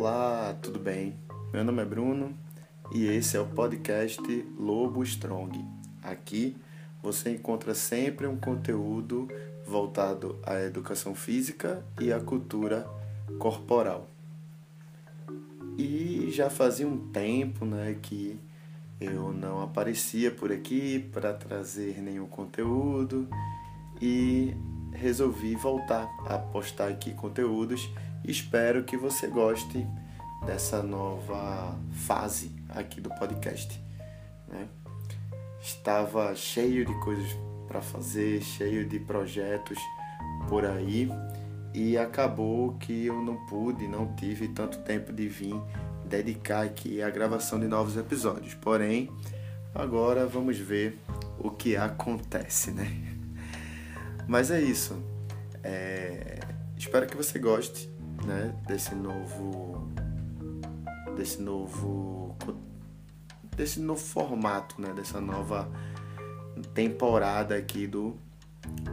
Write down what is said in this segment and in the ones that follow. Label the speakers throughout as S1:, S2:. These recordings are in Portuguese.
S1: Olá, tudo bem? Meu nome é Bruno e esse é o podcast Lobo Strong. Aqui você encontra sempre um conteúdo voltado à educação física e à cultura corporal. E já fazia um tempo né, que eu não aparecia por aqui para trazer nenhum conteúdo e resolvi voltar a postar aqui conteúdos Espero que você goste dessa nova fase aqui do podcast. Né? Estava cheio de coisas para fazer, cheio de projetos por aí e acabou que eu não pude, não tive tanto tempo de vir dedicar aqui a gravação de novos episódios. Porém, agora vamos ver o que acontece, né? Mas é isso. É... Espero que você goste né, desse novo desse novo desse novo formato, né, dessa nova temporada aqui do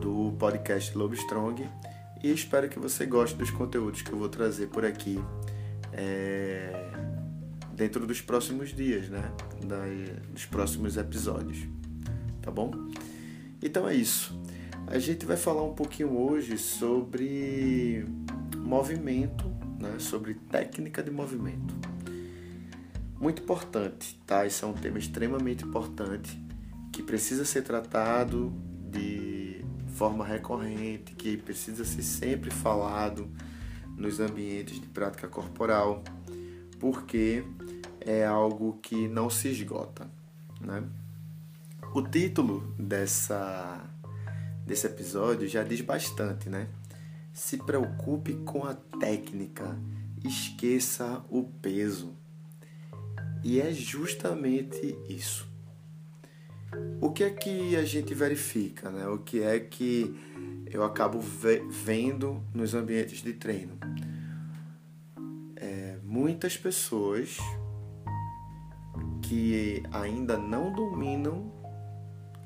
S1: do podcast Lobo Strong e espero que você goste dos conteúdos que eu vou trazer por aqui é, dentro dos próximos dias, né, da, dos próximos episódios, tá bom? Então é isso. A gente vai falar um pouquinho hoje sobre movimento, né, sobre técnica de movimento. Muito importante, tá? Isso é um tema extremamente importante que precisa ser tratado de forma recorrente, que precisa ser sempre falado nos ambientes de prática corporal, porque é algo que não se esgota, né? O título dessa desse episódio já diz bastante, né? Se preocupe com a técnica, esqueça o peso. E é justamente isso. O que é que a gente verifica, né? O que é que eu acabo vendo nos ambientes de treino? É, muitas pessoas que ainda não dominam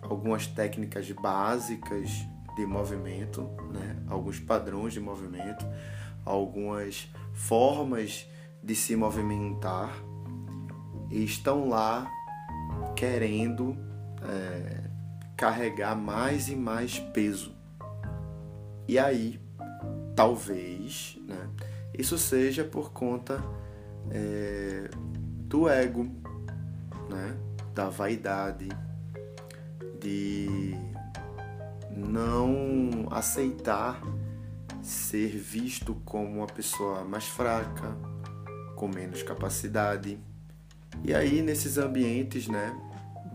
S1: algumas técnicas básicas de movimento, né? alguns padrões de movimento, algumas formas de se movimentar estão lá querendo é, carregar mais e mais peso. E aí, talvez, né, isso seja por conta é, do ego, né, da vaidade, de não aceitar ser visto como uma pessoa mais fraca, com menos capacidade. E aí nesses ambientes, né,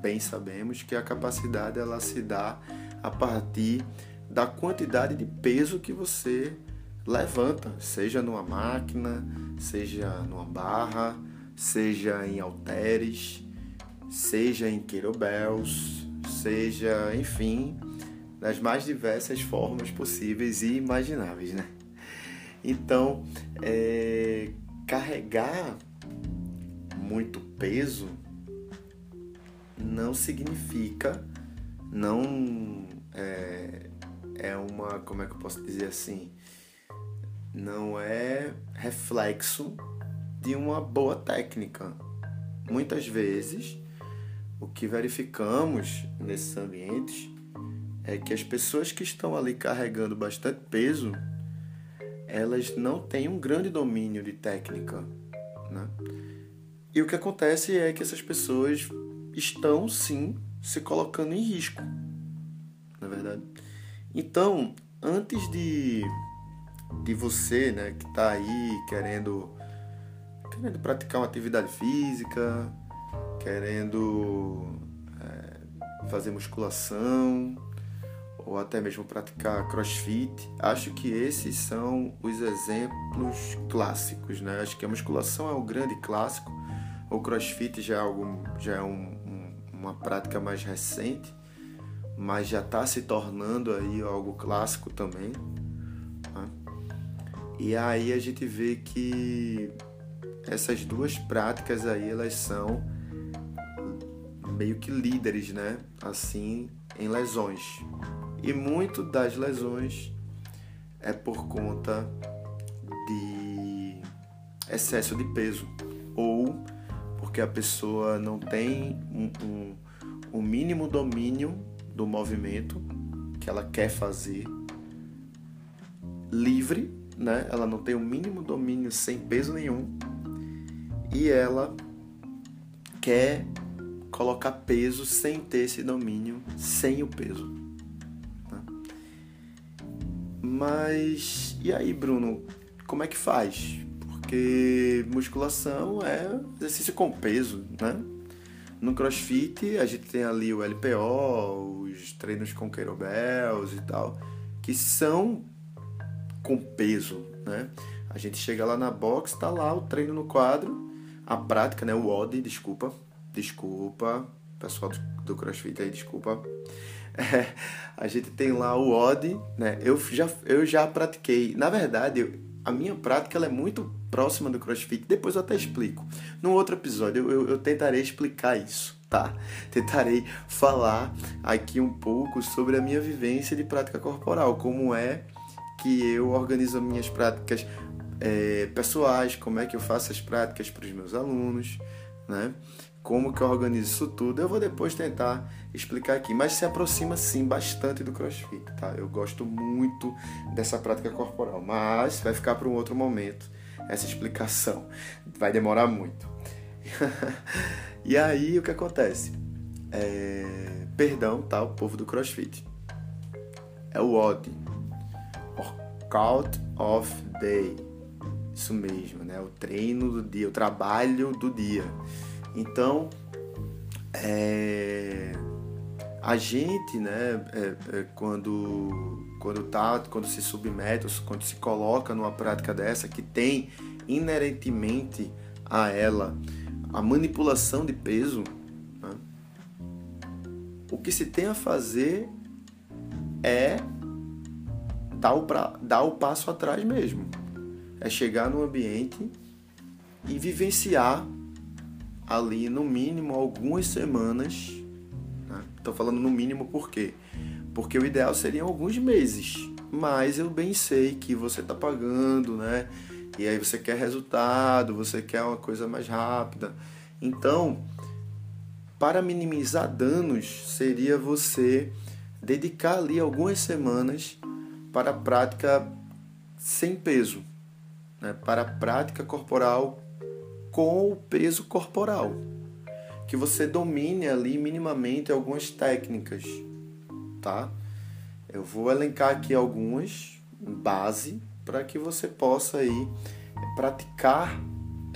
S1: bem sabemos que a capacidade ela se dá a partir da quantidade de peso que você levanta, seja numa máquina, seja numa barra, seja em halteres, seja em kettlebells, seja, enfim, das mais diversas formas possíveis e imagináveis, né? Então, é, carregar muito peso não significa, não é, é uma, como é que eu posso dizer assim, não é reflexo de uma boa técnica. Muitas vezes, o que verificamos nesses ambientes é que as pessoas que estão ali carregando bastante peso, elas não têm um grande domínio de técnica, né? E o que acontece é que essas pessoas estão sim se colocando em risco, na verdade. Então, antes de, de você, né, que está aí querendo querendo praticar uma atividade física, querendo é, fazer musculação, ou até mesmo praticar crossfit, acho que esses são os exemplos clássicos, né? Acho que a musculação é o grande clássico, o crossfit já é, algo, já é um, um, uma prática mais recente, mas já está se tornando aí algo clássico também. Né? E aí a gente vê que essas duas práticas aí elas são meio que líderes, né? Assim, em lesões. E muito das lesões é por conta de excesso de peso ou porque a pessoa não tem um, um, um mínimo domínio do movimento que ela quer fazer livre, né? Ela não tem o mínimo domínio sem peso nenhum e ela quer colocar peso sem ter esse domínio, sem o peso. Né? Mas e aí, Bruno? Como é que faz? Porque musculação é exercício com peso, né? No CrossFit a gente tem ali o LPO, os treinos com kettlebells e tal, que são com peso, né? A gente chega lá na box, tá lá o treino no quadro, a prática, né? O OD, desculpa, desculpa, pessoal do CrossFit aí, desculpa. É, a gente tem lá o OD, né? Eu já, eu já pratiquei. Na verdade, a minha prática ela é muito próxima do CrossFit. Depois eu até explico. Num outro episódio eu, eu, tentarei explicar isso, tá? Tentarei falar aqui um pouco sobre a minha vivência de prática corporal, como é que eu organizo minhas práticas é, pessoais, como é que eu faço as práticas para os meus alunos, né? como que eu organizo isso tudo, eu vou depois tentar explicar aqui, mas se aproxima sim bastante do CrossFit, tá? Eu gosto muito dessa prática corporal, mas vai ficar para um outro momento essa explicação, vai demorar muito. e aí o que acontece? É... Perdão, tá? O povo do CrossFit. É o OD, Workout of Day. Isso mesmo, né? O treino do dia, o trabalho do dia. Então, é, a gente, né, é, é, quando, quando, tá, quando se submete, quando se coloca numa prática dessa, que tem inerentemente a ela a manipulação de peso, né, o que se tem a fazer é dar o, pra, dar o passo atrás mesmo. É chegar no ambiente e vivenciar ali no mínimo algumas semanas. Estou né? falando no mínimo por quê? Porque o ideal seria alguns meses, mas eu bem sei que você está pagando, né? E aí você quer resultado, você quer uma coisa mais rápida. Então, para minimizar danos, seria você dedicar ali algumas semanas para a prática sem peso, né? para a prática corporal com o peso corporal. Que você domine ali minimamente algumas técnicas, tá? Eu vou elencar aqui algumas base para que você possa aí praticar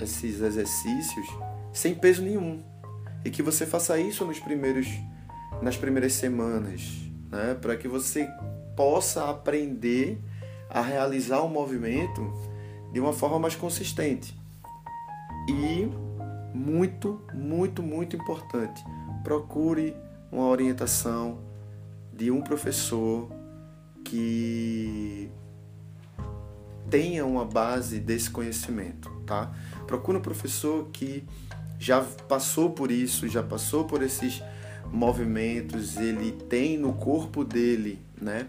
S1: esses exercícios sem peso nenhum e que você faça isso nos primeiros nas primeiras semanas, né? Para que você possa aprender a realizar o movimento de uma forma mais consistente. E muito, muito, muito importante, procure uma orientação de um professor que tenha uma base desse conhecimento, tá? Procure um professor que já passou por isso, já passou por esses movimentos, ele tem no corpo dele, né,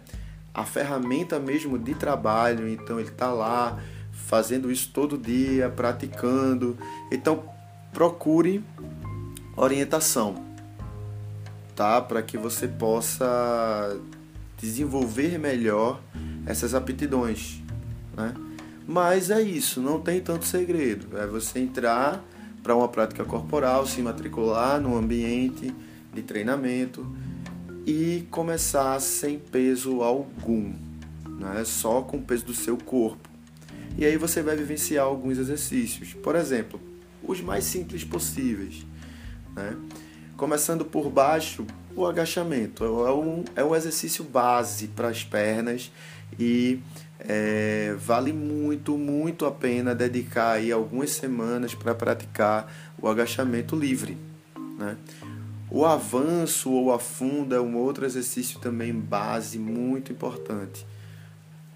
S1: a ferramenta mesmo de trabalho, então ele está lá fazendo isso todo dia, praticando. Então, procure orientação, Para que você possa desenvolver melhor essas aptidões, né? Mas é isso, não tem tanto segredo. É você entrar para uma prática corporal, se matricular no ambiente de treinamento e começar sem peso algum, né? Só com o peso do seu corpo. E aí você vai vivenciar alguns exercícios. Por exemplo, os mais simples possíveis. Né? Começando por baixo, o agachamento. É um, é um exercício base para as pernas e é, vale muito, muito a pena dedicar aí algumas semanas para praticar o agachamento livre. Né? O avanço ou afunda é um outro exercício também base muito importante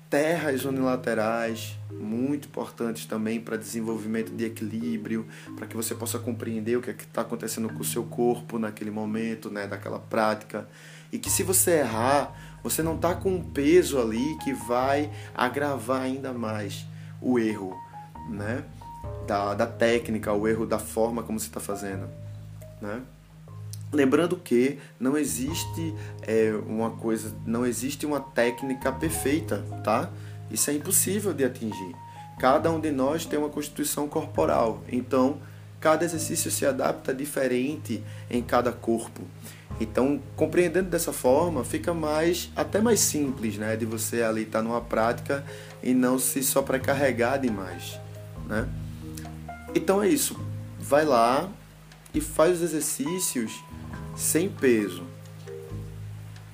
S1: terras unilaterais, muito importantes também para desenvolvimento de equilíbrio, para que você possa compreender o que é está acontecendo com o seu corpo naquele momento, né, daquela prática. E que se você errar, você não está com um peso ali que vai agravar ainda mais o erro, né? da, da técnica, o erro da forma como você está fazendo, né? Lembrando que não existe é, uma coisa, não existe uma técnica perfeita, tá? Isso é impossível de atingir. Cada um de nós tem uma constituição corporal, então cada exercício se adapta diferente em cada corpo. Então, compreendendo dessa forma, fica mais até mais simples, né, de você ali estar tá numa prática e não se sobrecarregar demais, né? Então é isso. Vai lá e faz os exercícios sem peso,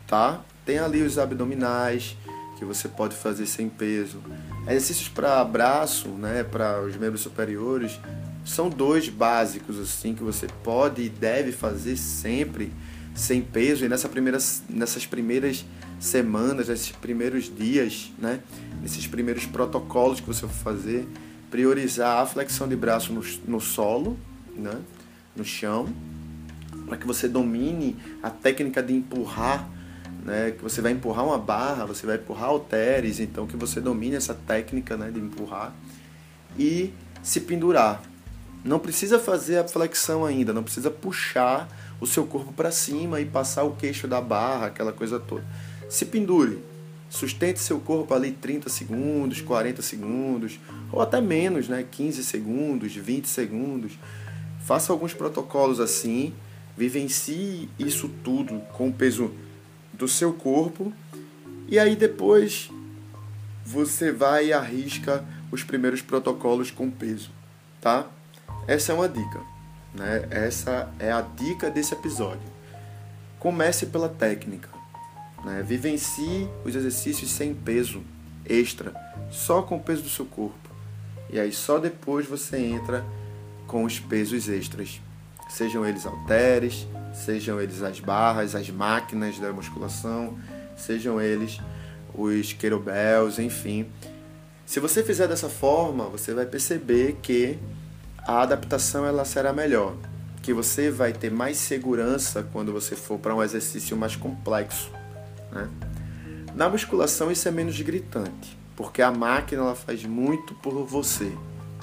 S1: tá? Tem ali os abdominais que você pode fazer sem peso. Exercícios para braço, né, para os membros superiores, são dois básicos assim que você pode e deve fazer sempre sem peso. E nessa primeira, nessas primeiras semanas, nesses primeiros dias, né, nesses primeiros protocolos que você for fazer, priorizar a flexão de braço no, no solo, né, no chão, para que você domine a técnica de empurrar, né, que você vai empurrar uma barra, você vai empurrar halteres, então que você domine essa técnica né, de empurrar e se pendurar. Não precisa fazer a flexão ainda, não precisa puxar o seu corpo para cima e passar o queixo da barra, aquela coisa toda. Se pendure, sustente seu corpo ali 30 segundos, 40 segundos, ou até menos, né? 15 segundos, 20 segundos. Faça alguns protocolos assim vivencie isso tudo com o peso do seu corpo e aí depois você vai e arrisca os primeiros protocolos com peso, tá? Essa é uma dica, né? Essa é a dica desse episódio. Comece pela técnica, né? Vivencie os exercícios sem peso extra, só com o peso do seu corpo. E aí só depois você entra com os pesos extras sejam eles halteres, sejam eles as barras, as máquinas da musculação, sejam eles os kettlebells, enfim. Se você fizer dessa forma, você vai perceber que a adaptação ela será melhor, que você vai ter mais segurança quando você for para um exercício mais complexo. Né? Na musculação isso é menos gritante, porque a máquina ela faz muito por você,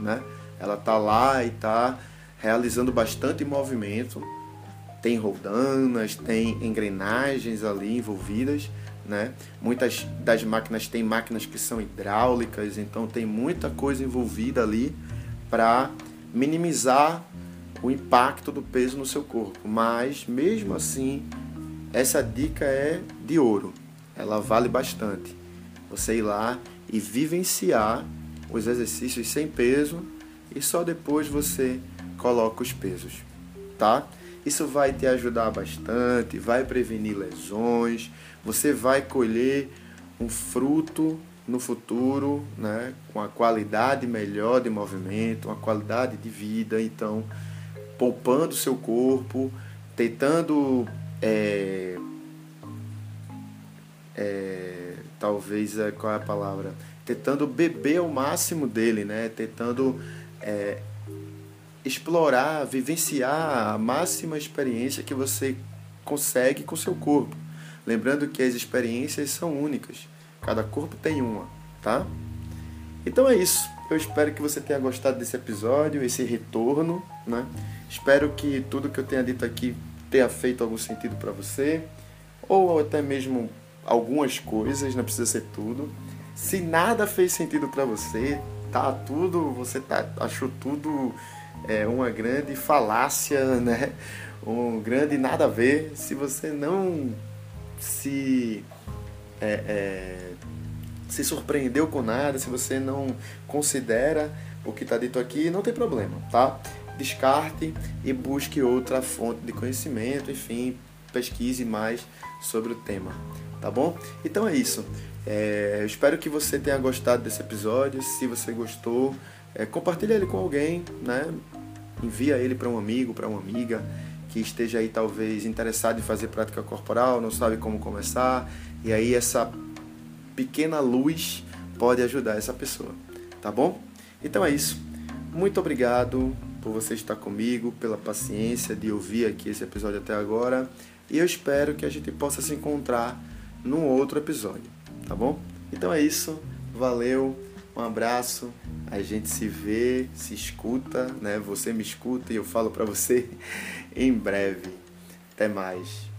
S1: né? Ela tá lá e tá realizando bastante movimento. Tem roldanas, tem engrenagens ali envolvidas, né? Muitas das máquinas têm máquinas que são hidráulicas, então tem muita coisa envolvida ali para minimizar o impacto do peso no seu corpo. Mas mesmo assim, essa dica é de ouro. Ela vale bastante. Você ir lá e vivenciar os exercícios sem peso e só depois você coloca os pesos, tá? Isso vai te ajudar bastante, vai prevenir lesões, você vai colher um fruto no futuro, né, com a qualidade melhor de movimento, uma qualidade de vida, então poupando seu corpo, tentando é, é, talvez é, qual é a palavra, tentando beber o máximo dele, né, tentando é, explorar, vivenciar a máxima experiência que você consegue com seu corpo. Lembrando que as experiências são únicas, cada corpo tem uma, tá? Então é isso. Eu espero que você tenha gostado desse episódio, esse retorno, né? Espero que tudo que eu tenha dito aqui tenha feito algum sentido para você, ou até mesmo algumas coisas, não precisa ser tudo. Se nada fez sentido para você, tá tudo, você tá achou tudo é uma grande falácia, né? um grande nada a ver. Se você não se, é, é, se surpreendeu com nada, se você não considera o que está dito aqui, não tem problema, tá? Descarte e busque outra fonte de conhecimento, enfim, pesquise mais sobre o tema, tá bom? Então é isso. É, eu espero que você tenha gostado desse episódio. Se você gostou, é, compartilha ele com alguém, né? Envia ele para um amigo, para uma amiga que esteja aí talvez interessado em fazer prática corporal, não sabe como começar, e aí essa pequena luz pode ajudar essa pessoa, tá bom? Então é isso. Muito obrigado por você estar comigo, pela paciência de ouvir aqui esse episódio até agora, e eu espero que a gente possa se encontrar num outro episódio, tá bom? Então é isso. Valeu Um abraço, a gente se vê, se escuta, né? Você me escuta e eu falo para você em breve. Até mais.